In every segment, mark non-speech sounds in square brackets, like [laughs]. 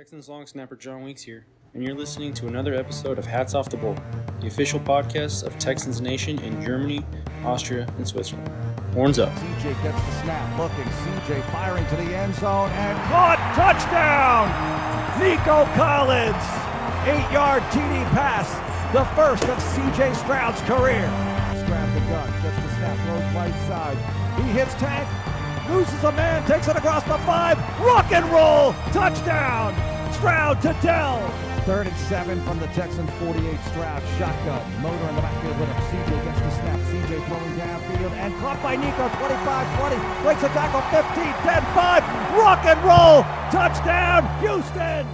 Texans long snapper John Weeks here, and you're listening to another episode of Hats Off the Bowl, the official podcast of Texans Nation in Germany, Austria, and Switzerland. Horns up. CJ gets the snap, looking. CJ firing to the end zone and caught. Touchdown! Nico Collins, eight-yard TD pass, the first of CJ Stroud's career. Stroud the gun, gets the snap, throws right side. He hits tank, loses a man, takes it across the five, rock and roll, touchdown! Stroud to Dell. Third and seven from the Texans 48. Stroud shotgun. Motor in the backfield with him. CJ gets the snap. CJ throwing downfield and caught by Nico. 25-20. Breaks a tackle. 15, 10, 5. Rock and roll. Touchdown, Houston.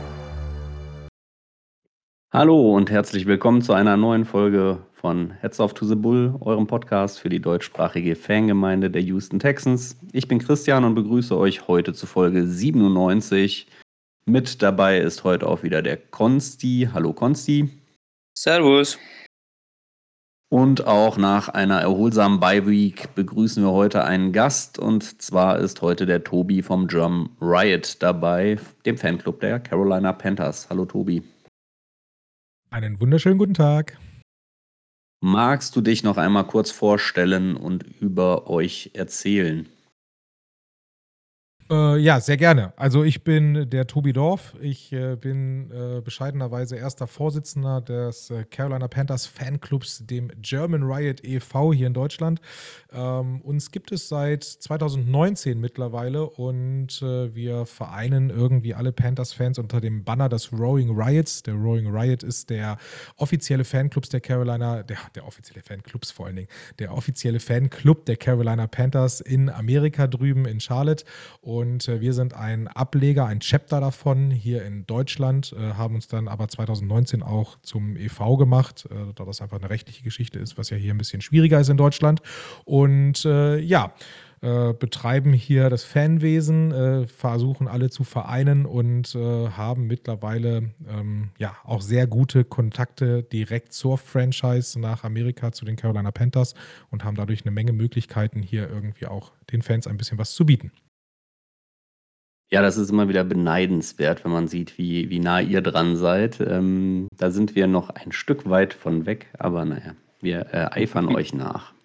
Hallo und herzlich willkommen zu einer neuen Folge von Heads Off to the Bull, eurem Podcast für die deutschsprachige Fangemeinde der Houston Texans. Ich bin Christian und begrüße euch heute zu Folge 97. Mit dabei ist heute auch wieder der Konsti. Hallo Konsti. Servus. Und auch nach einer erholsamen Bye-Week begrüßen wir heute einen Gast. Und zwar ist heute der Tobi vom Drum Riot dabei, dem Fanclub der Carolina Panthers. Hallo Tobi. Einen wunderschönen guten Tag. Magst du dich noch einmal kurz vorstellen und über euch erzählen? Äh, ja, sehr gerne. Also ich bin der Tobi Dorf. Ich äh, bin äh, bescheidenerweise erster Vorsitzender des äh, Carolina Panthers Fanclubs, dem German Riot e.V. hier in Deutschland. Ähm, uns gibt es seit 2019 mittlerweile und äh, wir vereinen irgendwie alle Panthers-Fans unter dem Banner des Rowing Riots. Der Rowing Riot ist der offizielle Fanclubs der Carolina, der, der offizielle Fanclubs vor allen Dingen, der offizielle Fanclub der Carolina Panthers in Amerika drüben in Charlotte. Und äh, wir sind ein Ableger, ein Chapter davon hier in Deutschland, äh, haben uns dann aber 2019 auch zum EV gemacht, äh, da das einfach eine rechtliche Geschichte ist, was ja hier ein bisschen schwieriger ist in Deutschland. Und ja, äh, betreiben hier das Fanwesen, äh, versuchen alle zu vereinen und äh, haben mittlerweile ähm, ja auch sehr gute Kontakte direkt zur Franchise nach Amerika zu den Carolina Panthers und haben dadurch eine Menge Möglichkeiten, hier irgendwie auch den Fans ein bisschen was zu bieten. Ja, das ist immer wieder beneidenswert, wenn man sieht, wie, wie nah ihr dran seid. Ähm, da sind wir noch ein Stück weit von weg, aber naja, wir äh, eifern [laughs] euch nach.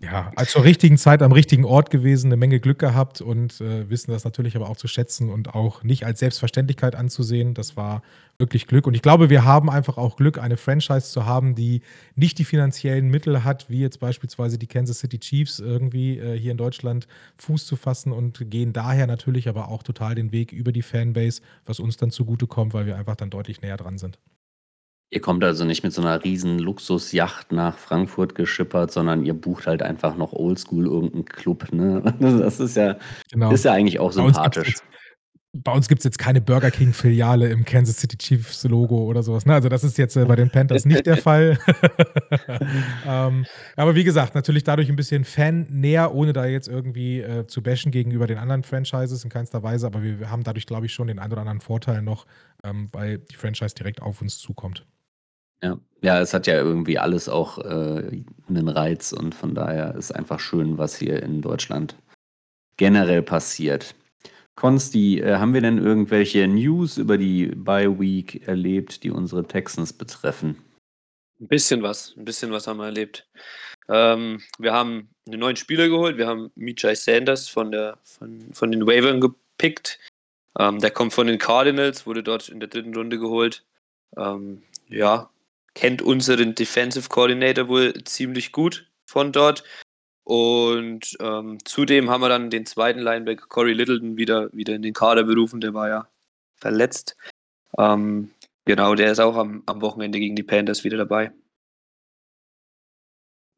Ja, also zur richtigen Zeit am richtigen Ort gewesen, eine Menge Glück gehabt und äh, wissen das natürlich aber auch zu schätzen und auch nicht als Selbstverständlichkeit anzusehen. Das war wirklich Glück. Und ich glaube, wir haben einfach auch Glück, eine Franchise zu haben, die nicht die finanziellen Mittel hat, wie jetzt beispielsweise die Kansas City Chiefs irgendwie äh, hier in Deutschland Fuß zu fassen und gehen daher natürlich aber auch total den Weg über die Fanbase, was uns dann zugutekommt, weil wir einfach dann deutlich näher dran sind. Ihr kommt also nicht mit so einer riesen Luxusjacht nach Frankfurt geschippert, sondern ihr bucht halt einfach noch oldschool irgendeinen Club. Ne? [laughs] Das ist ja, genau. ist ja eigentlich auch sympathisch. Bei uns gibt es jetzt keine Burger King-Filiale im Kansas City Chiefs Logo oder sowas. Ne? Also das ist jetzt äh, bei den Panthers nicht der [laughs] Fall. [laughs] ähm, aber wie gesagt, natürlich dadurch ein bisschen Fan näher, ohne da jetzt irgendwie äh, zu bashen gegenüber den anderen Franchises in keinster Weise. Aber wir haben dadurch, glaube ich, schon den einen oder anderen Vorteil noch, ähm, weil die Franchise direkt auf uns zukommt. Ja. Ja, es hat ja irgendwie alles auch äh, einen Reiz und von daher ist einfach schön, was hier in Deutschland generell passiert. Konsti, äh, haben wir denn irgendwelche News über die Bye Week erlebt, die unsere Texans betreffen? Ein bisschen was, ein bisschen was haben wir erlebt. Ähm, wir haben einen neuen Spieler geholt. Wir haben Mijay Sanders von, der, von, von den Wavern gepickt. Ähm, der kommt von den Cardinals, wurde dort in der dritten Runde geholt. Ähm, ja, kennt unseren Defensive Coordinator wohl ziemlich gut von dort. Und ähm, zudem haben wir dann den zweiten Linebacker Corey Littleton wieder, wieder in den Kader berufen. Der war ja verletzt. Ähm, genau, der ist auch am, am Wochenende gegen die Panthers wieder dabei.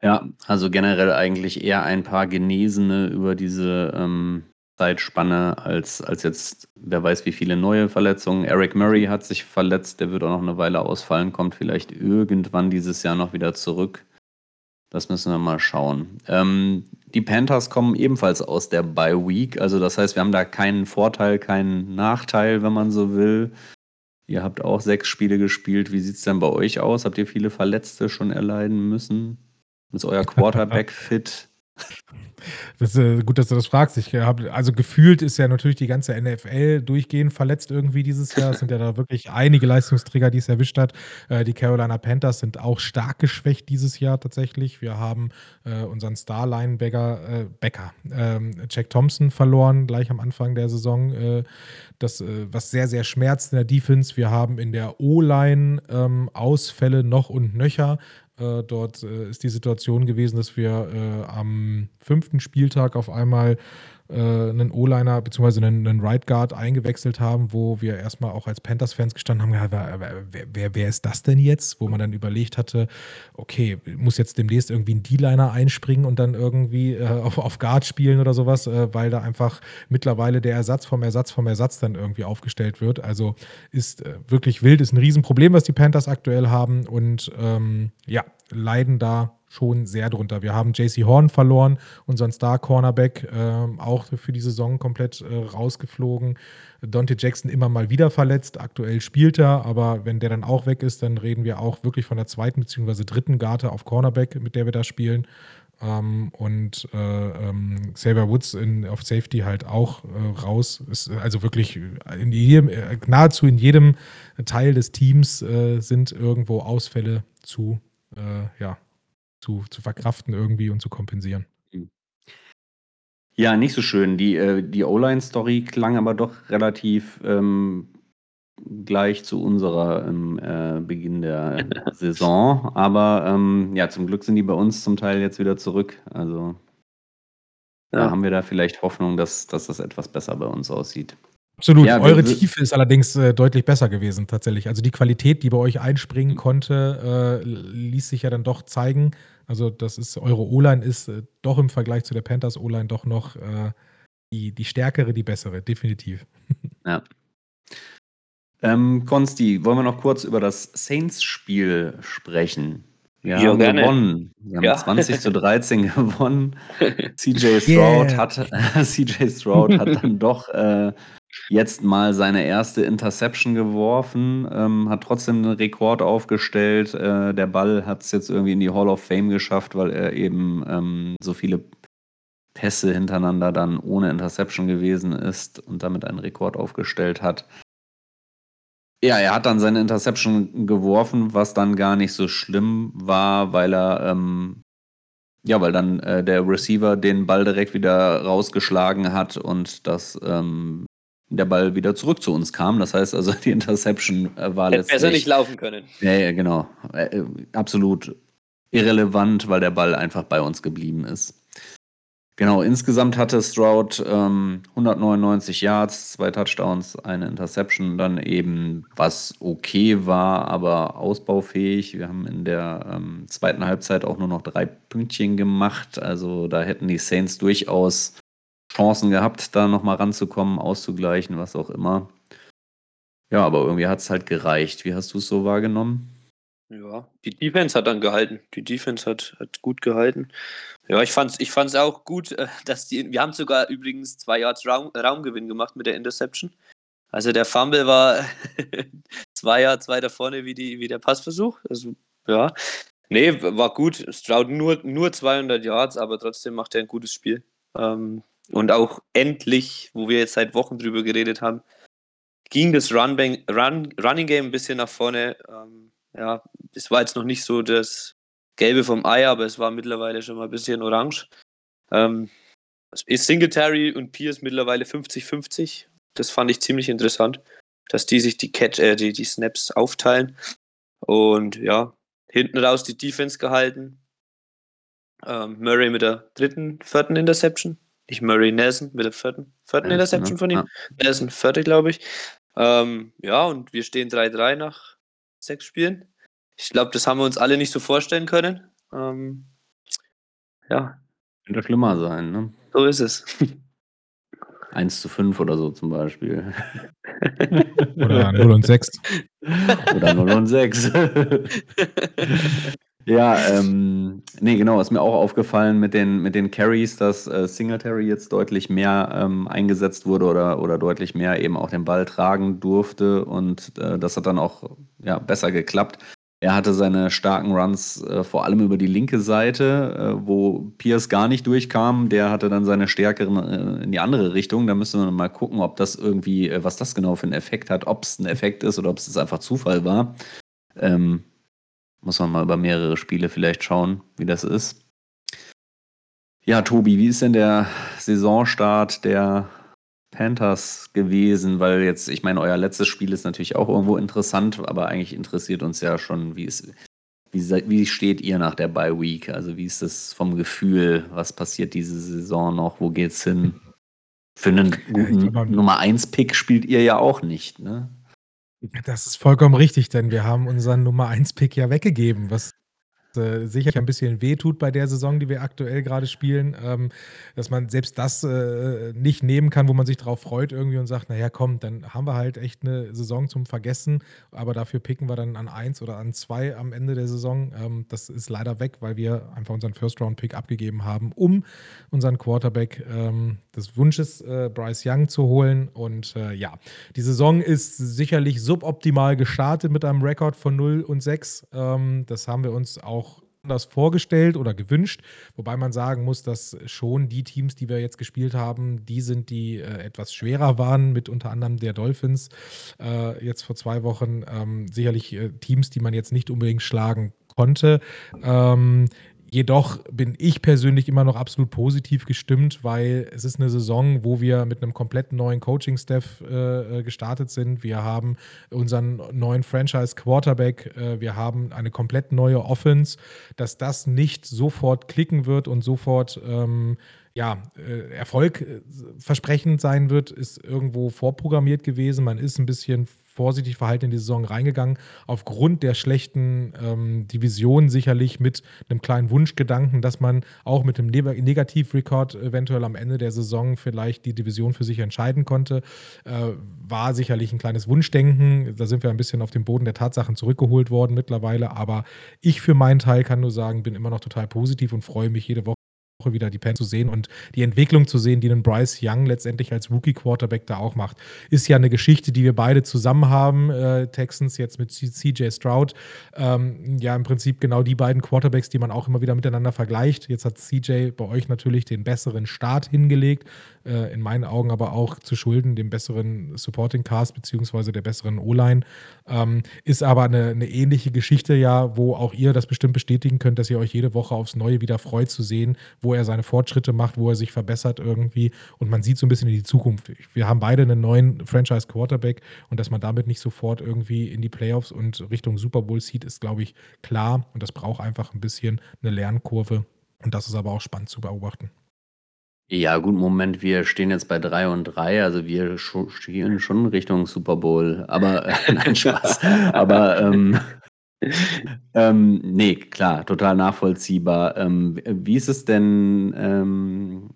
Ja, also generell eigentlich eher ein paar Genesene über diese ähm, Zeitspanne als, als jetzt, wer weiß, wie viele neue Verletzungen. Eric Murray hat sich verletzt, der wird auch noch eine Weile ausfallen, kommt vielleicht irgendwann dieses Jahr noch wieder zurück. Das müssen wir mal schauen. Ähm, die Panthers kommen ebenfalls aus der Bye Week, also das heißt, wir haben da keinen Vorteil, keinen Nachteil, wenn man so will. Ihr habt auch sechs Spiele gespielt. Wie sieht es denn bei euch aus? Habt ihr viele Verletzte schon erleiden müssen? Ist euer [laughs] Quarterback fit? Das ist äh, gut, dass du das fragst. Ich habe also gefühlt ist ja natürlich die ganze NFL durchgehend verletzt irgendwie dieses Jahr. Es sind ja da wirklich einige Leistungsträger, die es erwischt hat. Äh, die Carolina Panthers sind auch stark geschwächt dieses Jahr tatsächlich. Wir haben äh, unseren Star-Linebacker äh, Becker, ähm, Jack Thompson verloren, gleich am Anfang der Saison. Das, was sehr, sehr schmerzt in der Defense. Wir haben in der O-Line ähm, Ausfälle noch und nöcher. Äh, dort äh, ist die Situation gewesen, dass wir äh, am fünften Spieltag auf einmal einen O-Liner bzw. einen, einen Right Guard eingewechselt haben, wo wir erstmal auch als Panthers-Fans gestanden haben, ja, wer, wer, wer, ist das denn jetzt? Wo man dann überlegt hatte, okay, muss jetzt demnächst irgendwie ein D-Liner einspringen und dann irgendwie äh, [laughs] auf, auf Guard spielen oder sowas, äh, weil da einfach mittlerweile der Ersatz vom Ersatz vom Ersatz dann irgendwie aufgestellt wird. Also ist äh, wirklich wild, ist ein Riesenproblem, was die Panthers aktuell haben und ähm, ja, leiden da schon sehr drunter. Wir haben JC Horn verloren, unseren Star-Cornerback, äh, auch für die Saison komplett äh, rausgeflogen. Dante Jackson immer mal wieder verletzt. Aktuell spielt er, aber wenn der dann auch weg ist, dann reden wir auch wirklich von der zweiten bzw. dritten Garte auf Cornerback, mit der wir da spielen. Ähm, und äh, ähm, Xavier Woods in, auf Safety halt auch äh, raus. Ist also wirklich in jedem, äh, nahezu in jedem Teil des Teams äh, sind irgendwo Ausfälle zu äh, ja, zu, zu verkraften irgendwie und zu kompensieren. Ja, nicht so schön. Die, äh, die O-Line-Story klang aber doch relativ ähm, gleich zu unserer ähm, äh, Beginn der [laughs] Saison. Aber ähm, ja, zum Glück sind die bei uns zum Teil jetzt wieder zurück. Also ja. da haben wir da vielleicht Hoffnung, dass, dass das etwas besser bei uns aussieht. Absolut. Ja, Eure Tiefe ist allerdings äh, deutlich besser gewesen, tatsächlich. Also die Qualität, die bei euch einspringen hm. konnte, äh, ließ sich ja dann doch zeigen. Also, das ist, eure O-Line ist äh, doch im Vergleich zu der Panthers O-Line doch noch äh, die, die stärkere, die bessere, definitiv. Ja. Ähm, Konsti, wollen wir noch kurz über das Saints-Spiel sprechen? Wir ja, haben gerne. gewonnen. Wir haben ja. 20 zu 13 [laughs] gewonnen. CJ Stroud yeah. hat CJ Stroud hat [laughs] [laughs] dann doch äh, jetzt mal seine erste Interception geworfen, ähm, hat trotzdem einen Rekord aufgestellt. Äh, der Ball hat es jetzt irgendwie in die Hall of Fame geschafft, weil er eben ähm, so viele Pässe hintereinander dann ohne Interception gewesen ist und damit einen Rekord aufgestellt hat. Ja, er hat dann seine Interception geworfen, was dann gar nicht so schlimm war, weil er ähm, ja, weil dann äh, der Receiver den Ball direkt wieder rausgeschlagen hat und das ähm, der Ball wieder zurück zu uns kam. Das heißt also, [laughs] die Interception äh, war Hätte letztlich. Besser nicht laufen können. Ja, ja genau. Äh, äh, absolut irrelevant, weil der Ball einfach bei uns geblieben ist. Genau, insgesamt hatte Stroud ähm, 199 Yards, zwei Touchdowns, eine Interception, dann eben, was okay war, aber ausbaufähig. Wir haben in der ähm, zweiten Halbzeit auch nur noch drei Pünktchen gemacht. Also da hätten die Saints durchaus Chancen gehabt, da nochmal ranzukommen, auszugleichen, was auch immer. Ja, aber irgendwie hat es halt gereicht. Wie hast du es so wahrgenommen? Ja, die Defense hat dann gehalten. Die Defense hat, hat gut gehalten. Ja, ich fand's, ich fand's auch gut, äh, dass die. Wir haben sogar übrigens zwei Yards Raum, Raumgewinn gemacht mit der Interception. Also der Fumble war [laughs] zwei Yards weiter vorne wie, die, wie der Passversuch. Also, ja. Nee, war gut. Stroud nur, nur 200 Yards, aber trotzdem macht er ein gutes Spiel. Ähm, und auch endlich, wo wir jetzt seit Wochen drüber geredet haben, ging das Run, Run Running Game ein bisschen nach vorne. Ähm, ja, es war jetzt noch nicht so das Gelbe vom Ei, aber es war mittlerweile schon mal ein bisschen orange. Ähm, ist Singletary und Pierce mittlerweile 50-50. Das fand ich ziemlich interessant, dass die sich die, Catch, äh, die, die Snaps aufteilen. Und ja, hinten raus die Defense gehalten. Ähm, Murray mit der dritten, vierten Interception nicht Murray Nelson mit der vierten, vierten ja, Interception von ihm. Ja. Nelson, vierte, glaube ich. Ähm, ja, und wir stehen 3-3 nach sechs Spielen. Ich glaube, das haben wir uns alle nicht so vorstellen können. Ähm, ja. Könnte schlimmer sein, ne? So ist es. [laughs] 1 zu 5 oder so zum Beispiel. oder 0 und 6. oder 0 und 6. [laughs] Ja, ähm, ne, genau, ist mir auch aufgefallen mit den, mit den Carries, dass äh, Singletary jetzt deutlich mehr ähm, eingesetzt wurde oder, oder deutlich mehr eben auch den Ball tragen durfte und äh, das hat dann auch ja, besser geklappt. Er hatte seine starken Runs äh, vor allem über die linke Seite, äh, wo Pierce gar nicht durchkam. Der hatte dann seine stärkeren äh, in die andere Richtung. Da müssen wir mal gucken, ob das irgendwie, äh, was das genau für einen Effekt hat, ob es ein Effekt ist oder ob es einfach Zufall war. Ähm, muss man mal über mehrere Spiele vielleicht schauen, wie das ist. Ja, Tobi, wie ist denn der Saisonstart der Panthers gewesen? Weil jetzt, ich meine, euer letztes Spiel ist natürlich auch irgendwo interessant, aber eigentlich interessiert uns ja schon, wie ist, wie, wie steht ihr nach der Bye Week? Also wie ist das vom Gefühl? Was passiert diese Saison noch? Wo geht's hin? Für einen guten Nummer 1 Pick spielt ihr ja auch nicht, ne? Das ist vollkommen richtig, denn wir haben unseren Nummer 1 Pick ja weggegeben, was äh, sicher ein bisschen wehtut bei der Saison, die wir aktuell gerade spielen, ähm, dass man selbst das äh, nicht nehmen kann, wo man sich darauf freut irgendwie und sagt, naja, komm, dann haben wir halt echt eine Saison zum Vergessen, aber dafür picken wir dann an eins oder an zwei am Ende der Saison. Ähm, das ist leider weg, weil wir einfach unseren First-Round-Pick abgegeben haben, um unseren Quarterback ähm, des Wunsches äh, Bryce Young zu holen. Und äh, ja, die Saison ist sicherlich suboptimal gestartet mit einem Rekord von 0 und 6. Ähm, das haben wir uns auch anders vorgestellt oder gewünscht. Wobei man sagen muss, dass schon die Teams, die wir jetzt gespielt haben, die sind, die äh, etwas schwerer waren, mit unter anderem der Dolphins äh, jetzt vor zwei Wochen. Ähm, sicherlich äh, Teams, die man jetzt nicht unbedingt schlagen konnte. Ähm, Jedoch bin ich persönlich immer noch absolut positiv gestimmt, weil es ist eine Saison, wo wir mit einem komplett neuen Coaching-Staff äh, äh, gestartet sind. Wir haben unseren neuen Franchise-Quarterback, äh, wir haben eine komplett neue Offense. Dass das nicht sofort klicken wird und sofort ähm, ja, äh, erfolgversprechend sein wird, ist irgendwo vorprogrammiert gewesen. Man ist ein bisschen vorsichtig verhalten in die Saison reingegangen, aufgrund der schlechten ähm, Division sicherlich mit einem kleinen Wunschgedanken, dass man auch mit einem Negativrekord eventuell am Ende der Saison vielleicht die Division für sich entscheiden konnte. Äh, war sicherlich ein kleines Wunschdenken. Da sind wir ein bisschen auf den Boden der Tatsachen zurückgeholt worden mittlerweile. Aber ich für meinen Teil kann nur sagen, bin immer noch total positiv und freue mich jede Woche wieder die Pen zu sehen und die Entwicklung zu sehen, die einen Bryce Young letztendlich als Rookie-Quarterback da auch macht. Ist ja eine Geschichte, die wir beide zusammen haben, äh, Texans jetzt mit CJ Stroud. Ähm, ja, im Prinzip genau die beiden Quarterbacks, die man auch immer wieder miteinander vergleicht. Jetzt hat CJ bei euch natürlich den besseren Start hingelegt, äh, in meinen Augen aber auch zu schulden dem besseren Supporting Cast beziehungsweise der besseren O-Line. Ähm, ist aber eine, eine ähnliche Geschichte ja, wo auch ihr das bestimmt bestätigen könnt, dass ihr euch jede Woche aufs Neue wieder freut zu sehen, wo er seine Fortschritte macht, wo er sich verbessert irgendwie und man sieht so ein bisschen in die Zukunft. Wir haben beide einen neuen Franchise Quarterback und dass man damit nicht sofort irgendwie in die Playoffs und Richtung Super Bowl sieht, ist glaube ich klar und das braucht einfach ein bisschen eine Lernkurve und das ist aber auch spannend zu beobachten. Ja, gut, Moment, wir stehen jetzt bei 3 und 3, also wir stehen schon Richtung Super Bowl, aber äh, [laughs] nein, Spaß. aber ähm, [laughs] ähm, nee, klar, total nachvollziehbar. Ähm, wie ist es denn ähm,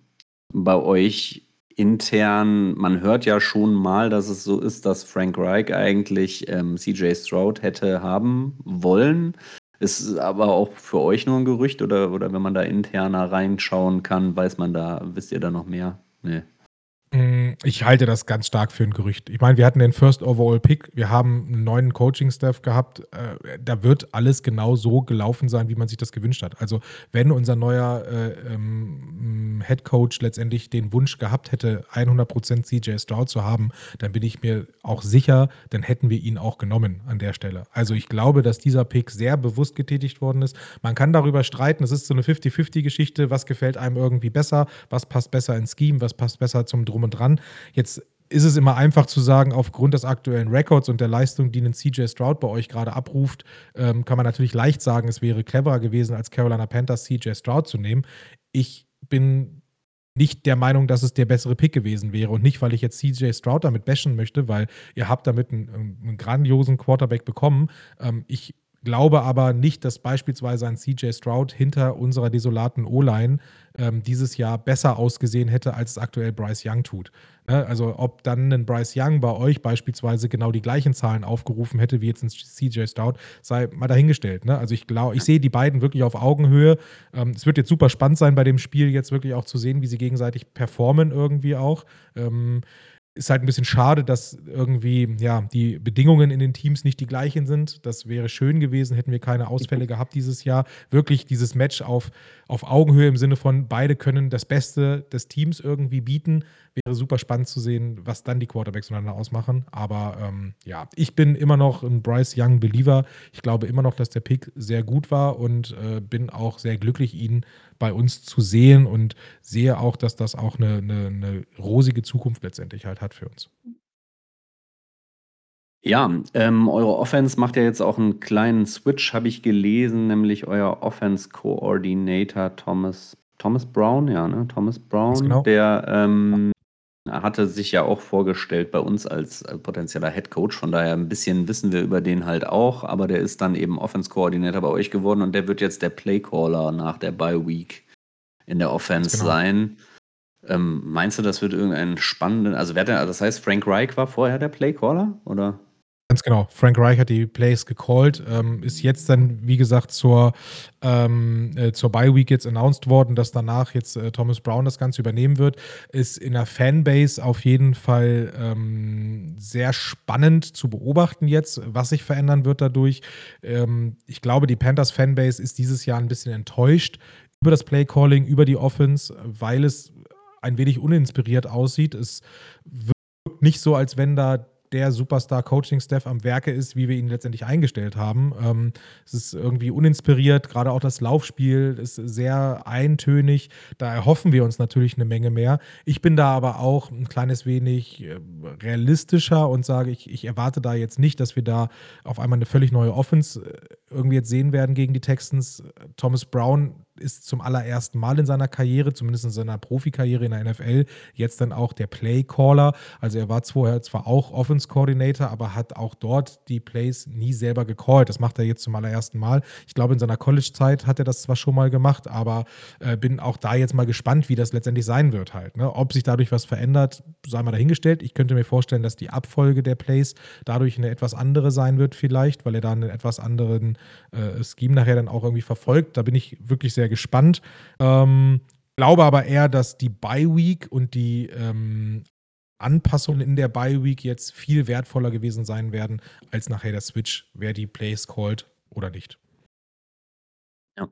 bei euch intern? Man hört ja schon mal, dass es so ist, dass Frank Reich eigentlich ähm, CJ Stroud hätte haben wollen. Ist aber auch für euch nur ein Gerücht oder, oder wenn man da interner reinschauen kann, weiß man da, wisst ihr da noch mehr? Nee. Mm, ich halte das ganz stark für ein Gerücht. Ich meine, wir hatten den First Overall Pick, wir haben einen neuen Coaching-Staff gehabt. Äh, da wird alles genau so gelaufen sein, wie man sich das gewünscht hat. Also, wenn unser neuer äh, ähm, Head Coach letztendlich den Wunsch gehabt hätte, 100% CJ Stroud zu haben, dann bin ich mir auch sicher, dann hätten wir ihn auch genommen an der Stelle. Also, ich glaube, dass dieser Pick sehr bewusst getätigt worden ist. Man kann darüber streiten, es ist so eine 50-50-Geschichte, was gefällt einem irgendwie besser, was passt besser ins Scheme, was passt besser zum Drum drum und dran. Jetzt ist es immer einfach zu sagen, aufgrund des aktuellen Records und der Leistung, die ein CJ Stroud bei euch gerade abruft, ähm, kann man natürlich leicht sagen, es wäre cleverer gewesen, als Carolina Panthers CJ Stroud zu nehmen. Ich bin nicht der Meinung, dass es der bessere Pick gewesen wäre und nicht, weil ich jetzt CJ Stroud damit bashen möchte, weil ihr habt damit einen, einen grandiosen Quarterback bekommen. Ähm, ich glaube aber nicht, dass beispielsweise ein CJ Stroud hinter unserer desolaten O-Line ähm, dieses Jahr besser ausgesehen hätte, als es aktuell Bryce Young tut. Ne? Also ob dann ein Bryce Young bei euch beispielsweise genau die gleichen Zahlen aufgerufen hätte wie jetzt ein CJ Stroud, sei mal dahingestellt. Ne? Also ich glaube, ich sehe die beiden wirklich auf Augenhöhe. Ähm, es wird jetzt super spannend sein bei dem Spiel jetzt wirklich auch zu sehen, wie sie gegenseitig performen irgendwie auch. Ähm, ist halt ein bisschen schade, dass irgendwie ja die Bedingungen in den Teams nicht die gleichen sind. Das wäre schön gewesen, hätten wir keine Ausfälle gehabt dieses Jahr. Wirklich dieses Match auf, auf Augenhöhe im Sinne von beide können das Beste des Teams irgendwie bieten. Wäre super spannend zu sehen, was dann die Quarterbacks untereinander ausmachen. Aber ähm, ja, ich bin immer noch ein Bryce Young Believer. Ich glaube immer noch, dass der Pick sehr gut war und äh, bin auch sehr glücklich, ihn bei uns zu sehen und sehe auch, dass das auch eine, eine, eine rosige Zukunft letztendlich halt hat für uns. Ja, ähm, eure Offense macht ja jetzt auch einen kleinen Switch, habe ich gelesen, nämlich euer Offense Coordinator Thomas Thomas Brown, ja, ne? Thomas Brown, genau. der ähm, hatte sich ja auch vorgestellt bei uns als äh, potenzieller Head Coach. Von daher ein bisschen wissen wir über den halt auch. Aber der ist dann eben Offense Coordinator bei euch geworden und der wird jetzt der Playcaller nach der Bye Week in der Offense genau. sein. Ähm, meinst du, das wird irgendein spannenden, also wer der, das heißt, Frank Reich war vorher der Playcaller oder? Ganz genau. Frank Reich hat die Plays gecallt, ähm, ist jetzt dann, wie gesagt, zur, ähm, äh, zur Bye Week jetzt announced worden, dass danach jetzt äh, Thomas Brown das Ganze übernehmen wird. Ist in der Fanbase auf jeden Fall ähm, sehr spannend zu beobachten jetzt, was sich verändern wird dadurch. Ähm, ich glaube, die Panthers Fanbase ist dieses Jahr ein bisschen enttäuscht über das Play Calling, über die Offense, weil es ein wenig uninspiriert aussieht. Es wirkt nicht so, als wenn da der Superstar-Coaching-Staff am Werke ist, wie wir ihn letztendlich eingestellt haben. Ähm, es ist irgendwie uninspiriert, gerade auch das Laufspiel ist sehr eintönig. Da erhoffen wir uns natürlich eine Menge mehr. Ich bin da aber auch ein kleines wenig äh, realistischer und sage, ich, ich erwarte da jetzt nicht, dass wir da auf einmal eine völlig neue Offense äh, irgendwie jetzt sehen werden gegen die Texans. Thomas Brown ist zum allerersten Mal in seiner Karriere, zumindest in seiner Profikarriere in der NFL, jetzt dann auch der Playcaller. Also er war vorher zwar auch Offense Coordinator, aber hat auch dort die Plays nie selber gecallt. Das macht er jetzt zum allerersten Mal. Ich glaube, in seiner College-Zeit hat er das zwar schon mal gemacht, aber äh, bin auch da jetzt mal gespannt, wie das letztendlich sein wird halt. Ne? Ob sich dadurch was verändert, sei mal dahingestellt. Ich könnte mir vorstellen, dass die Abfolge der Plays dadurch eine etwas andere sein wird vielleicht, weil er da einen etwas anderen äh, Scheme nachher dann auch irgendwie verfolgt. Da bin ich wirklich sehr gespannt. Ähm, glaube aber eher, dass die Bye Week und die ähm, Anpassungen in der Bye Week jetzt viel wertvoller gewesen sein werden, als nachher der Switch, wer die Plays callt oder nicht. Ja.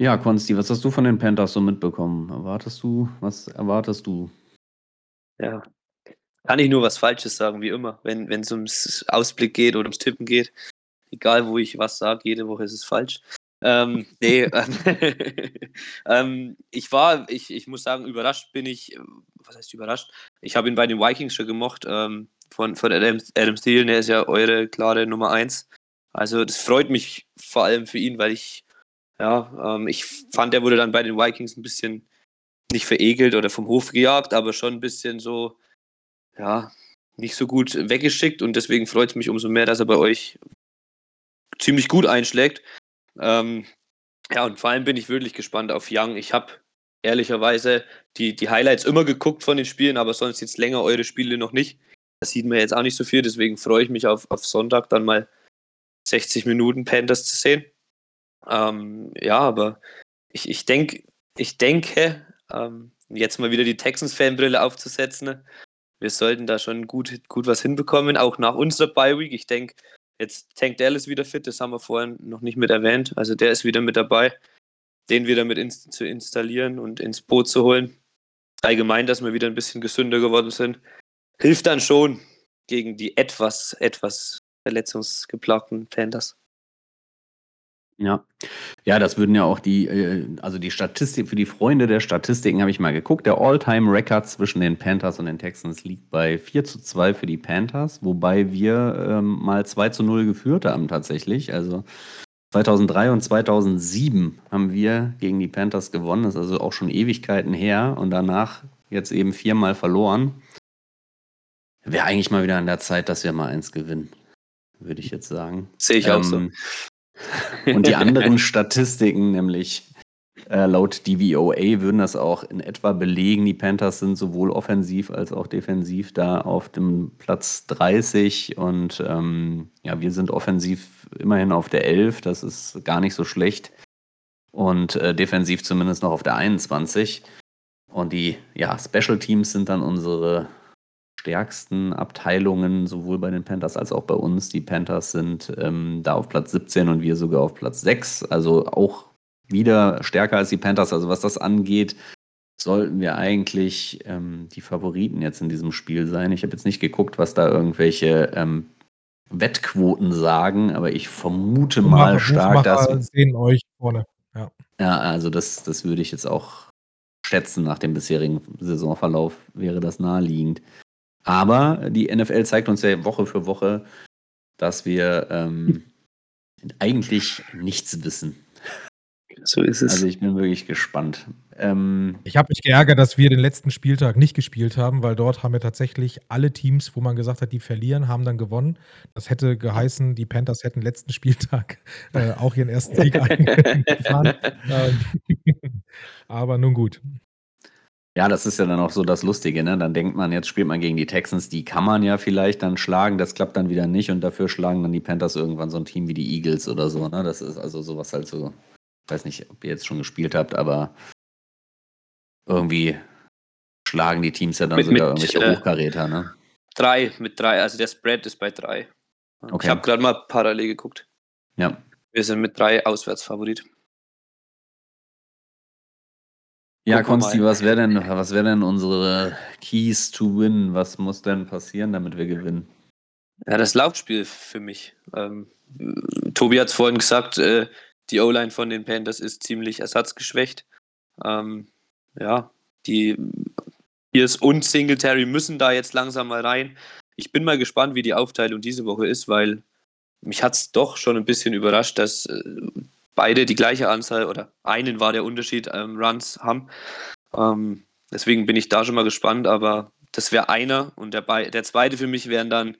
Ja, Konsti, was hast du von den Panthers so mitbekommen? Erwartest du, was erwartest du? Ja, kann ich nur was Falsches sagen, wie immer, wenn es ums Ausblick geht oder ums Tippen geht. Egal, wo ich was sage, jede Woche ist es falsch. Ähm, nee, [laughs] ähm, ich war, ich, ich muss sagen, überrascht bin ich, was heißt überrascht? Ich habe ihn bei den Vikings schon gemocht, ähm, von, von Adam, Adam Steele, der ist ja eure klare Nummer 1. Also das freut mich vor allem für ihn, weil ich, ja, ähm, ich fand, er wurde dann bei den Vikings ein bisschen nicht verekelt oder vom Hof gejagt, aber schon ein bisschen so, ja, nicht so gut weggeschickt und deswegen freut es mich umso mehr, dass er bei euch ziemlich gut einschlägt. Ähm, ja, und vor allem bin ich wirklich gespannt auf Young. Ich habe ehrlicherweise die, die Highlights immer geguckt von den Spielen, aber sonst jetzt länger eure Spiele noch nicht. Das sieht man jetzt auch nicht so viel, deswegen freue ich mich auf, auf Sonntag dann mal 60 Minuten Panthers zu sehen. Ähm, ja, aber ich, ich, denk, ich denke, ähm, jetzt mal wieder die Texans-Fanbrille aufzusetzen, wir sollten da schon gut, gut was hinbekommen, auch nach unserer Bye-Week. Ich denke, Jetzt Tank Dallas wieder fit, das haben wir vorhin noch nicht mit erwähnt. Also der ist wieder mit dabei, den wieder mit ins zu installieren und ins Boot zu holen. Allgemein, dass wir wieder ein bisschen gesünder geworden sind, hilft dann schon gegen die etwas, etwas verletzungsgeplagten Panthers. Ja. Ja, das würden ja auch die, äh, also die Statistik, für die Freunde der Statistiken habe ich mal geguckt. Der All-Time-Record zwischen den Panthers und den Texans liegt bei 4 zu 2 für die Panthers, wobei wir ähm, mal 2 zu 0 geführt haben tatsächlich. Also 2003 und 2007 haben wir gegen die Panthers gewonnen. Das ist also auch schon Ewigkeiten her und danach jetzt eben viermal verloren. Wäre eigentlich mal wieder an der Zeit, dass wir mal eins gewinnen, würde ich jetzt sagen. Sehe ich ähm, auch so. [laughs] Und die anderen Statistiken, nämlich äh, laut DVOA, würden das auch in etwa belegen. Die Panthers sind sowohl offensiv als auch defensiv da auf dem Platz 30 und ähm, ja, wir sind offensiv immerhin auf der 11. Das ist gar nicht so schlecht. Und äh, defensiv zumindest noch auf der 21. Und die ja, Special Teams sind dann unsere stärksten Abteilungen, sowohl bei den Panthers als auch bei uns. Die Panthers sind ähm, da auf Platz 17 und wir sogar auf Platz 6. Also auch wieder stärker als die Panthers. Also was das angeht, sollten wir eigentlich ähm, die Favoriten jetzt in diesem Spiel sein. Ich habe jetzt nicht geguckt, was da irgendwelche ähm, Wettquoten sagen, aber ich vermute mal stark, dass. sehen euch vorne. Ja, ja also das, das würde ich jetzt auch schätzen nach dem bisherigen Saisonverlauf, wäre das naheliegend. Aber die NFL zeigt uns ja Woche für Woche, dass wir ähm, eigentlich nichts wissen. So ist es. Also ich bin wirklich gespannt. Ähm, ich habe mich geärgert, dass wir den letzten Spieltag nicht gespielt haben, weil dort haben wir tatsächlich alle Teams, wo man gesagt hat, die verlieren, haben dann gewonnen. Das hätte geheißen, die Panthers hätten letzten Spieltag [laughs] äh, auch ihren ersten Sieg [laughs] eingefahren. Ähm, [laughs] aber nun gut. Ja, das ist ja dann auch so das Lustige, ne? Dann denkt man, jetzt spielt man gegen die Texans, die kann man ja vielleicht dann schlagen, das klappt dann wieder nicht und dafür schlagen dann die Panthers irgendwann so ein Team wie die Eagles oder so, ne? Das ist also sowas halt so ich weiß nicht, ob ihr jetzt schon gespielt habt, aber irgendwie schlagen die Teams ja dann mit, sogar mit, irgendwelche äh, Hochkaräter, ne? Drei, mit drei. Also der Spread ist bei drei. Okay. Ich habe gerade mal parallel geguckt. Ja. Wir sind mit drei Auswärtsfavorit. Ja, Konsti, was wäre denn, wär denn unsere Keys to win? Was muss denn passieren, damit wir gewinnen? Ja, das Laufspiel für mich. Ähm, Tobi hat es vorhin gesagt, äh, die O-Line von den Panthers ist ziemlich ersatzgeschwächt. Ähm, ja, die Pierce und Singletary müssen da jetzt langsam mal rein. Ich bin mal gespannt, wie die Aufteilung diese Woche ist, weil mich hat es doch schon ein bisschen überrascht, dass äh, beide die gleiche Anzahl oder einen war der Unterschied ähm, Runs haben. Ähm, deswegen bin ich da schon mal gespannt, aber das wäre einer und der, der zweite für mich wären dann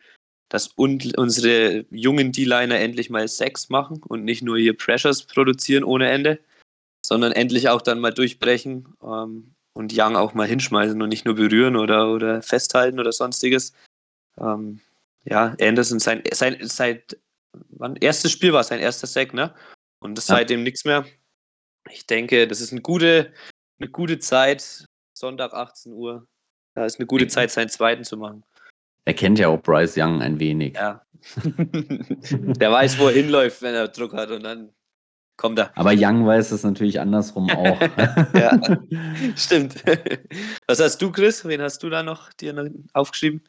dass unsere jungen D-Liner endlich mal Sex machen und nicht nur hier Pressures produzieren ohne Ende, sondern endlich auch dann mal durchbrechen ähm, und Young auch mal hinschmeißen und nicht nur berühren oder, oder festhalten oder sonstiges. Ähm, ja, Anderson, sein, sein, seit wann? Erstes Spiel war sein erster Sack, ne? Und das ja. seitdem nichts mehr. Ich denke, das ist eine gute, eine gute Zeit. Sonntag 18 Uhr. Da ist eine gute Zeit, seinen zweiten zu machen. Er kennt ja auch Bryce Young ein wenig. Ja. [laughs] Der weiß, wo er hinläuft, wenn er Druck hat und dann kommt er. Aber Young weiß es natürlich andersrum auch. [laughs] ja, stimmt. Was hast du, Chris? Wen hast du da noch dir aufgeschrieben?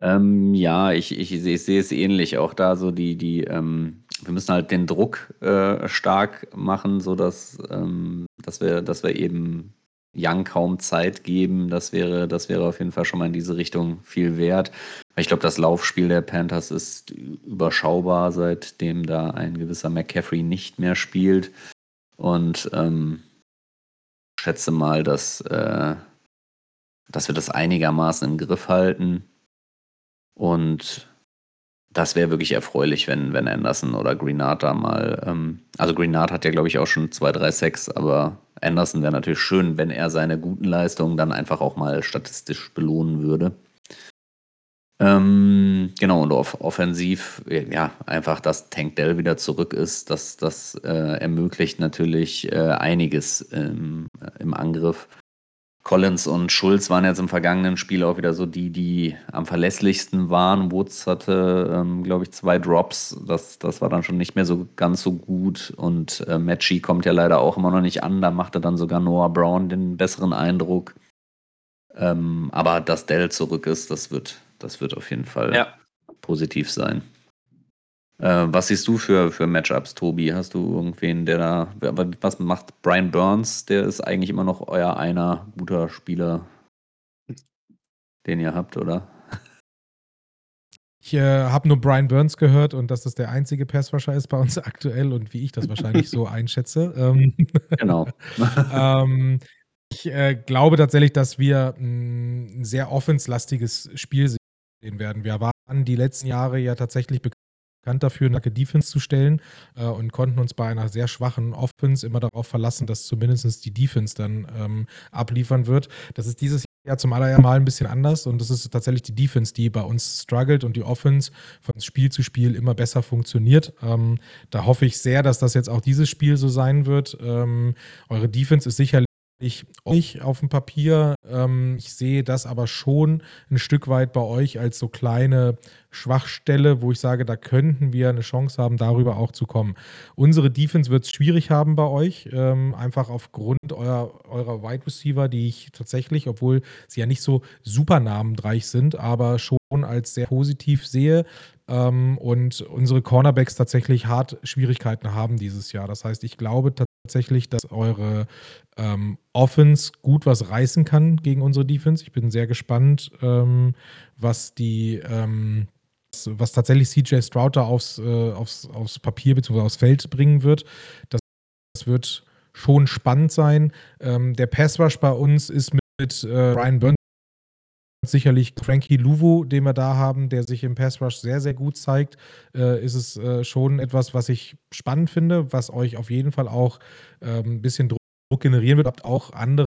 Ähm, ja, ich, ich, ich, sehe es ähnlich. Auch da so die, die, ähm, wir müssen halt den Druck äh, stark machen, sodass ähm, dass wir, dass wir eben Young kaum Zeit geben. Das wäre, das wäre auf jeden Fall schon mal in diese Richtung viel wert. Ich glaube, das Laufspiel der Panthers ist überschaubar, seitdem da ein gewisser McCaffrey nicht mehr spielt. Und ähm, schätze mal, dass, äh, dass wir das einigermaßen im Griff halten. Und das wäre wirklich erfreulich, wenn, wenn Anderson oder Greenard da mal. Ähm, also Greenard hat ja, glaube ich, auch schon zwei, drei Sex, aber Anderson wäre natürlich schön, wenn er seine guten Leistungen dann einfach auch mal statistisch belohnen würde. Ähm, genau, und off offensiv, ja, einfach, dass Tank Dell wieder zurück ist, das, das äh, ermöglicht natürlich äh, einiges ähm, im Angriff. Collins und Schulz waren jetzt im vergangenen Spiel auch wieder so die, die am verlässlichsten waren. Woods hatte, ähm, glaube ich, zwei Drops. Das, das war dann schon nicht mehr so ganz so gut. Und äh, Matchy kommt ja leider auch immer noch nicht an. Da machte dann sogar Noah Brown den besseren Eindruck. Ähm, aber dass Dell zurück ist, das wird, das wird auf jeden Fall ja. positiv sein. Äh, was siehst du für, für Matchups, Tobi? Hast du irgendwen, der da. Was macht Brian Burns? Der ist eigentlich immer noch euer einer guter Spieler, den ihr habt, oder? Ich äh, habe nur Brian Burns gehört und dass das der einzige Passrusher ist bei uns [laughs] aktuell und wie ich das wahrscheinlich so einschätze. Ähm, genau. [laughs] ähm, ich äh, glaube tatsächlich, dass wir ein sehr offenslastiges Spiel sehen werden. Wir waren die letzten Jahre ja tatsächlich bekannt bekannt dafür, eine Defense zu stellen äh, und konnten uns bei einer sehr schwachen Offense immer darauf verlassen, dass zumindest die Defense dann ähm, abliefern wird. Das ist dieses Jahr zum allerersten Mal ein bisschen anders und das ist tatsächlich die Defense, die bei uns struggelt und die Offense von Spiel zu Spiel immer besser funktioniert. Ähm, da hoffe ich sehr, dass das jetzt auch dieses Spiel so sein wird. Ähm, eure Defense ist sicherlich ich euch auf dem Papier. Ähm, ich sehe das aber schon ein Stück weit bei euch als so kleine Schwachstelle, wo ich sage, da könnten wir eine Chance haben, darüber auch zu kommen. Unsere Defense wird es schwierig haben bei euch, ähm, einfach aufgrund eurer, eurer Wide Receiver, die ich tatsächlich, obwohl sie ja nicht so super namenreich sind, aber schon als sehr positiv sehe. Ähm, und unsere Cornerbacks tatsächlich hart Schwierigkeiten haben dieses Jahr. Das heißt, ich glaube tatsächlich, dass eure ähm, Offense gut was reißen kann gegen unsere Defense. Ich bin sehr gespannt, ähm, was die ähm, was tatsächlich CJ Strouter aufs, äh, aufs, aufs Papier bzw. aufs Feld bringen wird. Das, das wird schon spannend sein. Ähm, der Pass Rush bei uns ist mit, mit äh, Brian Burns sicherlich Frankie Luvu, den wir da haben, der sich im Pass Rush sehr, sehr gut zeigt, äh, ist es äh, schon etwas, was ich spannend finde, was euch auf jeden Fall auch äh, ein bisschen Druck generieren wird. Habt auch andere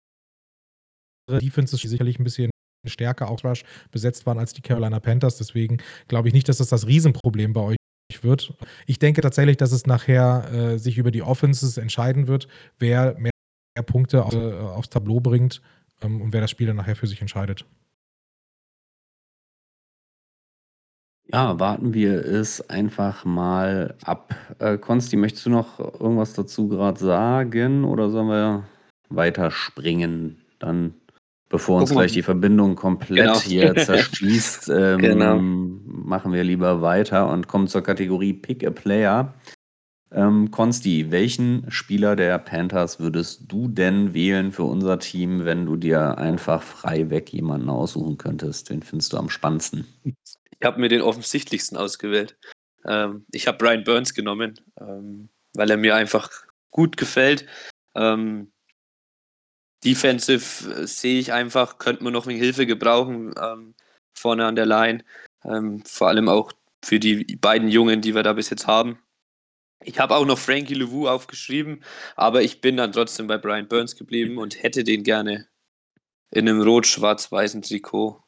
Defenses, die sicherlich ein bisschen stärker auch Rush besetzt waren als die Carolina Panthers. Deswegen glaube ich nicht, dass das das Riesenproblem bei euch wird. Ich denke tatsächlich, dass es nachher äh, sich über die Offenses entscheiden wird, wer mehr, mehr Punkte auf, äh, aufs Tableau bringt ähm, und wer das Spiel dann nachher für sich entscheidet. Ja, warten wir es einfach mal ab. Äh, Konsti, möchtest du noch irgendwas dazu gerade sagen oder sollen wir weiterspringen? Dann, bevor uns Gucken wir- gleich die Verbindung komplett Genau. hier [laughs] zerschießt, ähm, Genau. machen wir lieber weiter und kommen zur Kategorie Pick a Player. Ähm, Konsti, welchen Spieler der Panthers würdest du denn wählen für unser Team, wenn du dir einfach frei weg jemanden aussuchen könntest? Den findest du am spannendsten. [laughs] Ich habe mir den offensichtlichsten ausgewählt. Ähm, ich habe Brian Burns genommen, ähm, weil er mir einfach gut gefällt. Ähm, defensive äh, sehe ich einfach, könnte man noch eine Hilfe gebrauchen ähm, vorne an der Line. Ähm, vor allem auch für die beiden Jungen, die wir da bis jetzt haben. Ich habe auch noch Frankie Louvu aufgeschrieben, aber ich bin dann trotzdem bei Brian Burns geblieben und hätte den gerne in einem rot-schwarz-weißen Trikot.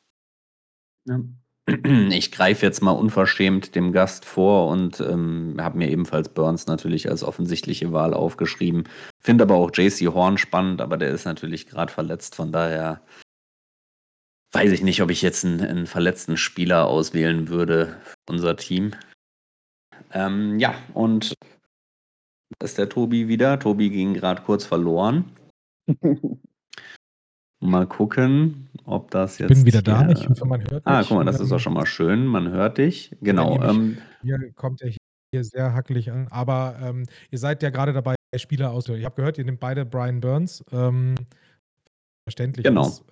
Ja. Ich greife jetzt mal unverschämt dem Gast vor und ähm, habe mir ebenfalls Burns natürlich als offensichtliche Wahl aufgeschrieben. Finde aber auch JC Horn spannend, aber der ist natürlich gerade verletzt, von daher weiß ich nicht, ob ich jetzt einen, einen verletzten Spieler auswählen würde für unser Team. Ähm, ja, und da ist der Tobi wieder. Tobi ging gerade kurz verloren. [laughs] Mal gucken, ob das jetzt. Ich bin wieder da. Ich hoffe, man hört Ah, mich. guck mal, das ist auch schon mal schön. Man hört dich. Genau. nämlich- Ähm, Hier kommt er hier sehr hackelig an. Aber ähm, ihr seid ja gerade dabei, Spieler auszuwählen. Ich habe gehört, ihr nehmt beide Brian Burns. Ähm, verständlich. Genau. ist.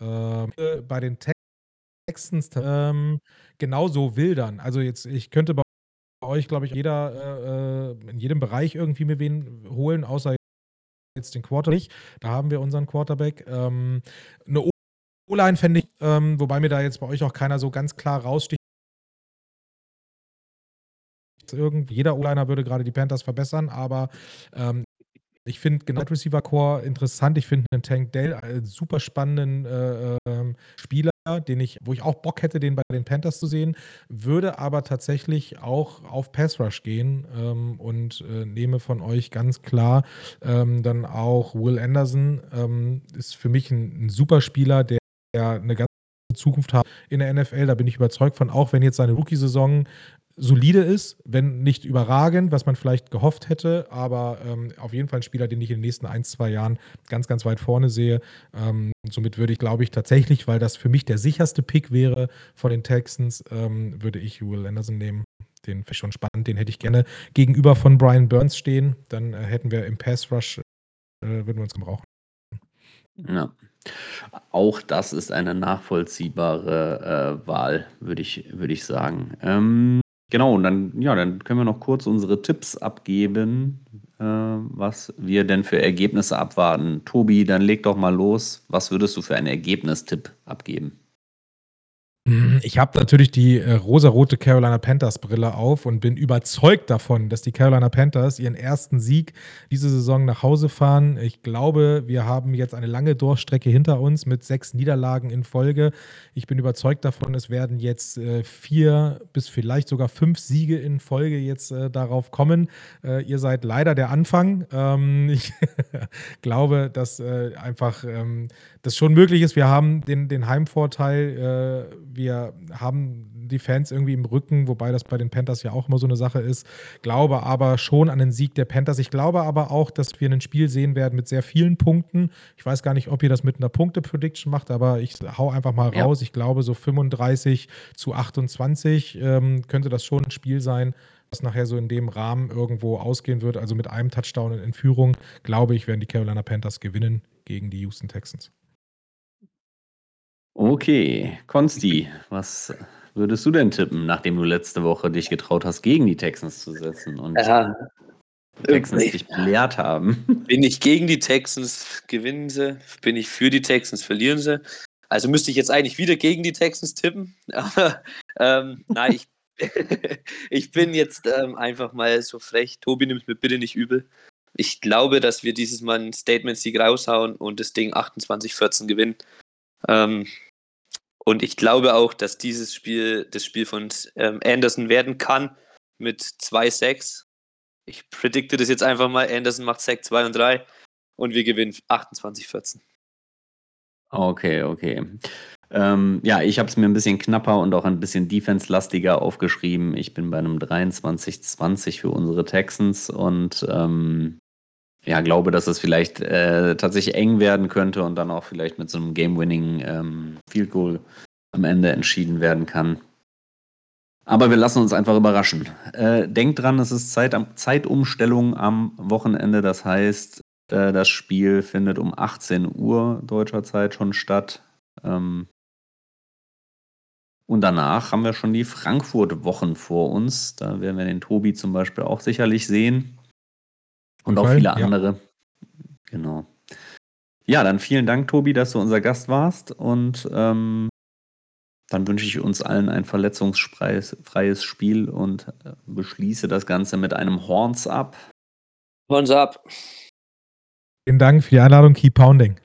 Ähm, bei den Texans ähm, genauso wildern. Also jetzt, ich könnte bei euch, glaube ich, jeder äh, in jedem Bereich irgendwie mir wen holen, außer jetzt den Quarterback. Da haben wir unseren Quarterback. Ähm, eine O-Line fände ich, ähm, wobei mir da jetzt bei euch auch keiner so ganz klar raussticht. Irgendwie, jeder O-Liner würde gerade die Panthers verbessern, aber ähm, ich finde genau Receiver Core interessant. Ich finde einen Tank Dell einen super spannenden äh, ähm, Spieler, den ich, wo ich auch Bock hätte, den bei den Panthers zu sehen, würde aber tatsächlich auch auf Pass Rush gehen ähm, und äh, nehme von euch ganz klar ähm, dann auch Will Anderson. Ähm, ist für mich ein, ein super Spieler, der, der eine ganz Zukunft hat in der NFL. Da bin ich überzeugt von, auch wenn jetzt seine Rookie-Saison solide ist, wenn nicht überragend, was man vielleicht gehofft hätte, aber ähm, auf jeden Fall ein Spieler, den ich in den nächsten ein, zwei Jahren ganz, ganz weit vorne sehe. Ähm, somit würde ich, glaube ich, tatsächlich, weil das für mich der sicherste Pick wäre von den Texans, ähm, würde ich Will Anderson nehmen. Den finde ich schon spannend, den hätte ich gerne gegenüber von Brian Burns stehen. Dann äh, hätten wir im Pass Rush, äh, würden wir uns gebrauchen. Ja. Auch das ist eine nachvollziehbare äh, Wahl, würde ich, würd ich sagen. Ähm, genau, und dann, ja, dann können wir noch kurz unsere Tipps abgeben, äh, was wir denn für Ergebnisse abwarten. Tobi, dann leg doch mal los. Was würdest du für einen Ergebnistipp abgeben? Hm, ich habe natürlich die äh, rosarote Carolina Panthers Brille auf und bin überzeugt davon, dass die Carolina Panthers ihren ersten Sieg diese Saison nach Hause fahren. Ich glaube, wir haben jetzt eine lange Durchstrecke hinter uns mit sechs Niederlagen in Folge. Ich bin überzeugt davon, es werden jetzt äh, vier bis vielleicht sogar fünf Siege in Folge jetzt äh, darauf kommen. Äh, ihr seid leider der Anfang. Ähm, [laughs] ich glaube, dass äh, einfach ähm, das schon möglich ist. Wir haben den, den Heimvorteil äh, wir haben die Fans irgendwie im Rücken, wobei das bei den Panthers ja auch immer so eine Sache ist. Glaube aber schon an den Sieg der Panthers. Ich glaube aber auch, dass wir ein Spiel sehen werden mit sehr vielen Punkten. Ich weiß gar nicht, ob ihr das mit einer Punkte-Prediction macht, aber ich hau einfach mal raus. Ja. Ich glaube, so 35 zu 28 ähm, könnte das schon ein Spiel sein, was nachher so in dem Rahmen irgendwo ausgehen wird. Also mit einem Touchdown in Führung, glaube ich, werden die Carolina Panthers gewinnen gegen die Houston Texans. Okay, Konsti, was würdest du denn tippen, nachdem du letzte Woche dich getraut hast, gegen die Texans zu setzen und ja, die Texans dich belehrt haben? [laughs] Bin ich gegen die Texans, gewinnen sie. Bin ich für die Texans, verlieren sie. Also müsste ich jetzt eigentlich wieder gegen die Texans tippen. [laughs] Aber ähm, nein, ich, [laughs] ich bin jetzt ähm, einfach mal so frech. Tobi nimmt mir bitte nicht übel. Ich glaube, dass wir dieses Mal einen Statement-Sieg raushauen und das Ding 28-14 gewinnen. Ähm, und ich glaube auch, dass dieses Spiel das Spiel von ähm, Anderson werden kann mit zwei Sacks. Ich predikte das jetzt einfach mal. Anderson macht Sack 2 und 3 und wir gewinnen 28-14. Okay, okay. Ähm, ja, ich habe es mir ein bisschen knapper und auch ein bisschen defense-lastiger aufgeschrieben. Ich bin bei einem 23-20 für unsere Texans und ähm, ja, glaube, dass es vielleicht äh, tatsächlich eng werden könnte und dann auch vielleicht mit so einem Game-Winning ähm, Field Goal am Ende entschieden werden kann. Aber wir lassen uns einfach überraschen. Äh, denkt dran, es ist Zeit, Zeitumstellung am Wochenende. Das heißt, äh, das Spiel findet um 18 Uhr deutscher Zeit schon statt. Ähm, und danach haben wir schon die Frankfurt-Wochen vor uns. Da werden wir den Tobi zum Beispiel auch sicherlich sehen. Und auch viele andere. Ja. Genau. Ja, dann vielen Dank, Tobi, dass du unser Gast warst. Und ähm, dann wünsche ich uns allen ein verletzungsfreies Spiel und äh, beschließe das Ganze mit einem Horns up. Horns up. Vielen Dank für die Einladung. Keep pounding.